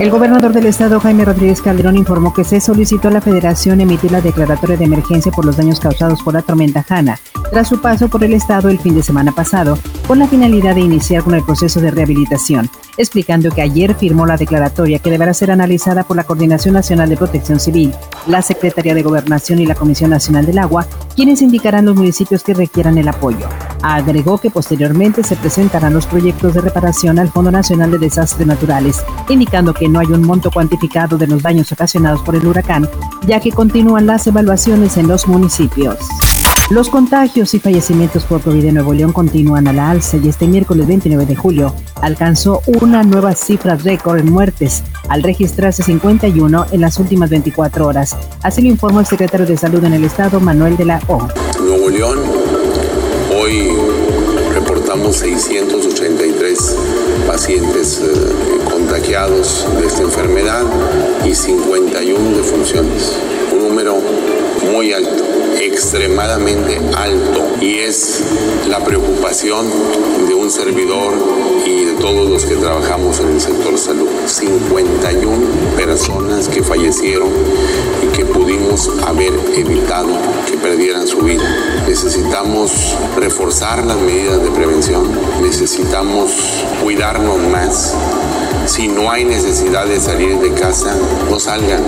El gobernador del estado, Jaime Rodríguez Calderón, informó que se solicitó a la federación emitir la declaratoria de emergencia por los daños causados por la tormenta Hanna tras su paso por el estado el fin de semana pasado, con la finalidad de iniciar con el proceso de rehabilitación, explicando que ayer firmó la declaratoria que deberá ser analizada por la Coordinación Nacional de Protección Civil, la Secretaría de Gobernación y la Comisión Nacional del Agua, quienes indicarán los municipios que requieran el apoyo. Agregó que posteriormente se presentarán los proyectos de reparación al Fondo Nacional de Desastres Naturales, indicando que no hay un monto cuantificado de los daños ocasionados por el huracán, ya que continúan las evaluaciones en los municipios. Los contagios y fallecimientos por COVID en Nuevo León continúan a la alza y este miércoles 29 de julio alcanzó una nueva cifra récord en muertes, al registrarse 51 en las últimas 24 horas. Así lo informó el secretario de Salud en el estado, Manuel de la O. Nuevo León, reportamos 683 pacientes eh, contagiados de esta enfermedad y 51 defunciones, un número muy alto extremadamente alto y es la preocupación de un servidor y de todos los que trabajamos en el sector salud. 51 personas que fallecieron y haber evitado que perdieran su vida. Necesitamos reforzar las medidas de prevención, necesitamos cuidarnos más si no hay necesidad de salir de casa, no salgan.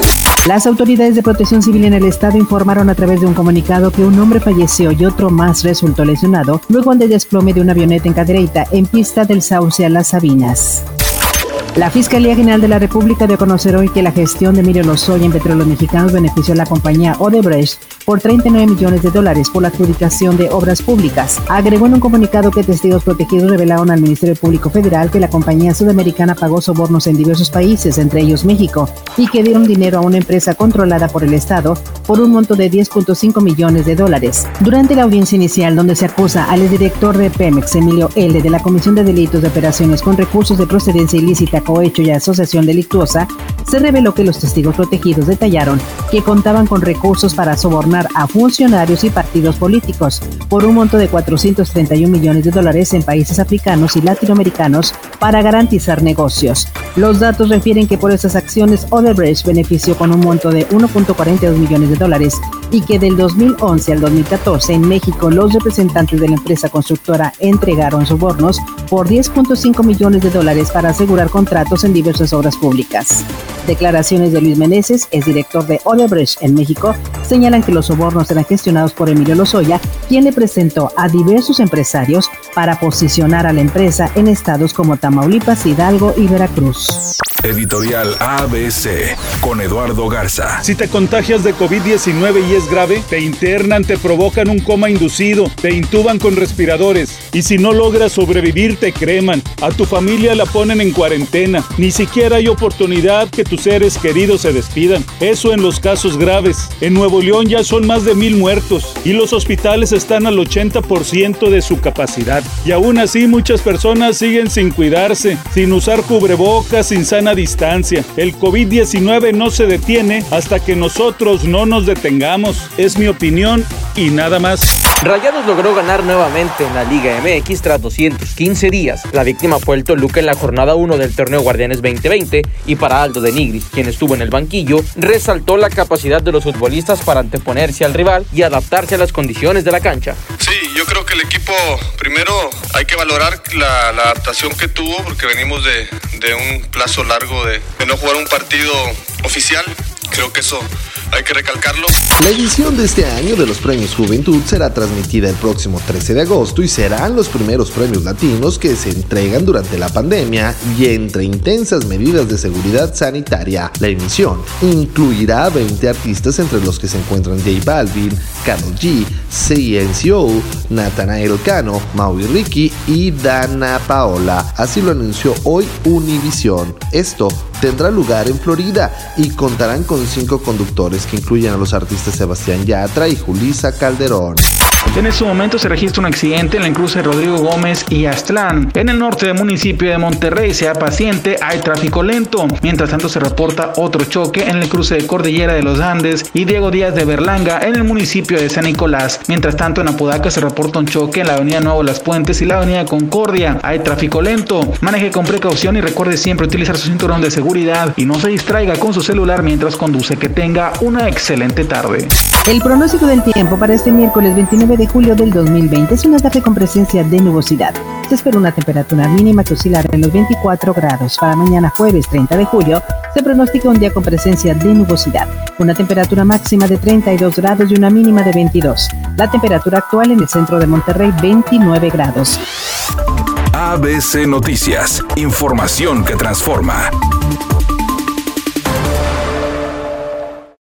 Las autoridades de protección civil en el estado informaron a través de un comunicado que un hombre falleció y otro más resultó lesionado luego del desplome de una avioneta en Cadereyta en pista del Sauce a Las Sabinas. La Fiscalía General de la República dio conocer hoy que la gestión de Emilio Lozoya en Petróleos Mexicanos benefició a la compañía Odebrecht por 39 millones de dólares por la adjudicación de obras públicas. Agregó en un comunicado que testigos protegidos revelaron al Ministerio Público Federal que la compañía sudamericana pagó sobornos en diversos países, entre ellos México, y que dieron dinero a una empresa controlada por el Estado por un monto de 10.5 millones de dólares. Durante la audiencia inicial, donde se acusa al director de Pemex, Emilio L., de la Comisión de Delitos de Operaciones con Recursos de Procedencia Ilícita cohecho y asociación delictuosa, se reveló que los testigos protegidos detallaron que contaban con recursos para sobornar a funcionarios y partidos políticos por un monto de 431 millones de dólares en países africanos y latinoamericanos para garantizar negocios. Los datos refieren que por esas acciones Odebrecht benefició con un monto de 1.42 millones de dólares y que del 2011 al 2014 en México los representantes de la empresa constructora entregaron sobornos por 10.5 millones de dólares para asegurar contratos en diversas obras públicas. Declaraciones de Luis Meneses, es director de Odebrecht en México, señalan que los sobornos eran gestionados por Emilio Lozoya, quien le presentó a diversos empresarios para posicionar a la empresa en estados como Tamaulipas, Hidalgo y Veracruz. Editorial ABC con Eduardo Garza. Si te contagias de COVID-19 y es grave, te internan, te provocan un coma inducido, te intuban con respiradores y si no logras sobrevivir te creman, a tu familia la ponen en cuarentena, ni siquiera hay oportunidad que tus seres queridos se despidan. Eso en los casos graves. En Nuevo León ya son más de mil muertos y los hospitales están al 80% de su capacidad. Y aún así muchas personas siguen sin cuidarse, sin usar cubrebocas, sin sana distancia. El COVID-19 no se detiene hasta que nosotros no nos detengamos. Es mi opinión y nada más. Rayados logró ganar nuevamente en la Liga MX tras 215 días. La víctima fue el Toluca en la jornada 1 del torneo Guardianes 2020 y para Aldo de Nigris, quien estuvo en el banquillo, resaltó la capacidad de los futbolistas para anteponerse al rival y adaptarse a las condiciones de la cancha. Sí, yo creo que el equipo, primero hay que valorar la, adaptación que tuvo porque venimos de, un plazo largo de, de no jugar un partido oficial. Creo que eso hay que recalcarlo. La edición de este año de los Premios Juventud será transmitida el próximo 13 de agosto y serán los primeros premios latinos que se entregan durante la pandemia y entre intensas medidas de seguridad sanitaria. La emisión incluirá 20 artistas entre los que se encuentran J Balvin, Karol G, CNCO, Nathanael Cano, Maui Ricky y Dana Paola. Así lo anunció hoy Univision. Esto tendrá lugar en Florida y contarán con cinco conductores que incluyen a los artistas Sebastián Yatra y Julisa Calderón. En este momento se registra un accidente en el cruce Rodrigo Gómez y Aztlán. En el norte del municipio de Monterrey, sea paciente, hay tráfico lento. Mientras tanto se reporta otro choque en el cruce de Cordillera de los Andes y Diego Díaz de Berlanga en el municipio de San Nicolás. Mientras tanto en Apodaca se reporta un choque en la avenida Nuevo Las Puentes y la avenida Concordia. Hay tráfico lento. Maneje con precaución y recuerde siempre utilizar su cinturón de seguridad y no se distraiga con su celular mientras conduce. Que tenga una excelente tarde. El pronóstico del tiempo para este miércoles 29 de julio del 2020 es una tarde con presencia de nubosidad. Se espera una temperatura mínima que oscilará en los 24 grados. Para mañana jueves 30 de julio se pronostica un día con presencia de nubosidad. Una temperatura máxima de 32 grados y una mínima de 22. La temperatura actual en el centro de Monterrey 29 grados. ABC Noticias. Información que transforma.